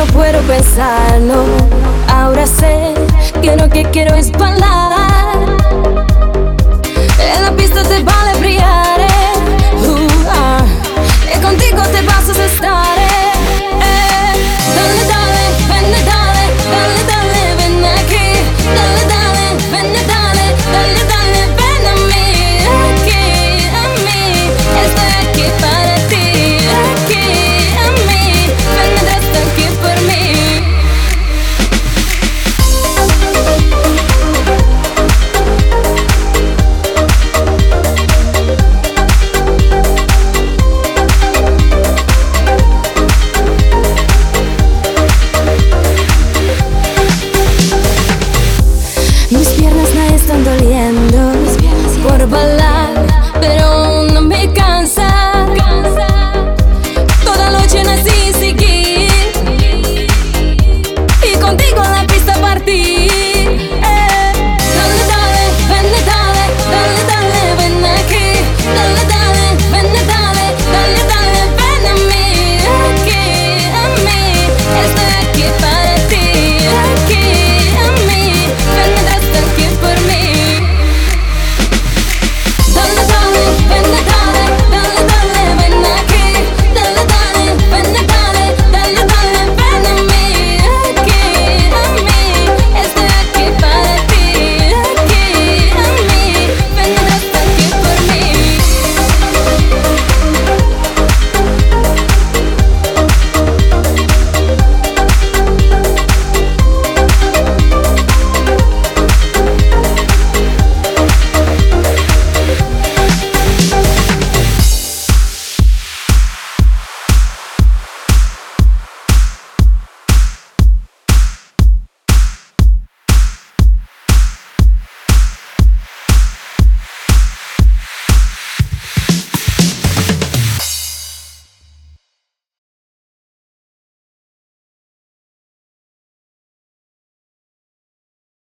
no puedo pensarlo. Ahora sé que lo que quiero es bailar.